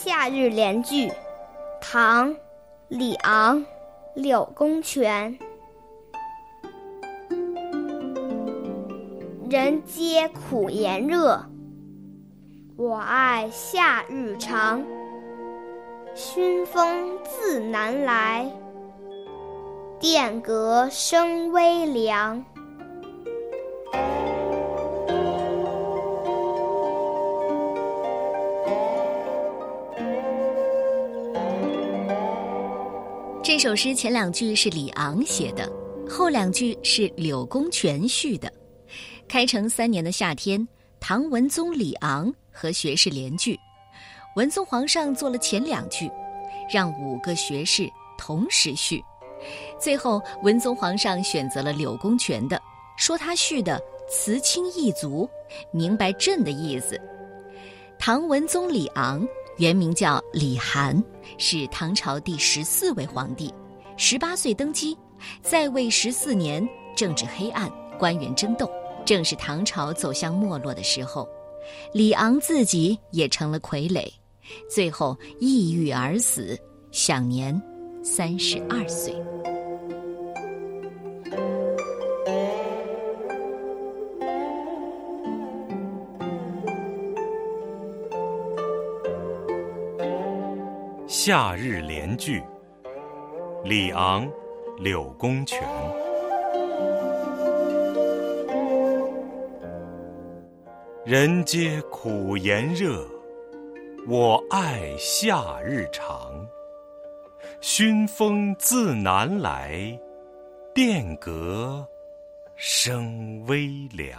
夏日联句，唐·李昂、柳公权。人皆苦炎热，我爱夏日长。熏风自南来，殿阁生微凉。这首诗前两句是李昂写的，后两句是柳公权续的。开成三年的夏天，唐文宗李昂和学士联句，文宗皇上做了前两句，让五个学士同时续。最后，文宗皇上选择了柳公权的，说他续的词清意足，明白朕的意思。唐文宗李昂。原名叫李涵，是唐朝第十四位皇帝，十八岁登基，在位十四年，政治黑暗，官员争斗，正是唐朝走向没落的时候。李昂自己也成了傀儡，最后抑郁而死，享年三十二岁。夏日联句，李昂、柳公权。人皆苦炎热，我爱夏日长。熏风自南来，殿阁生微凉。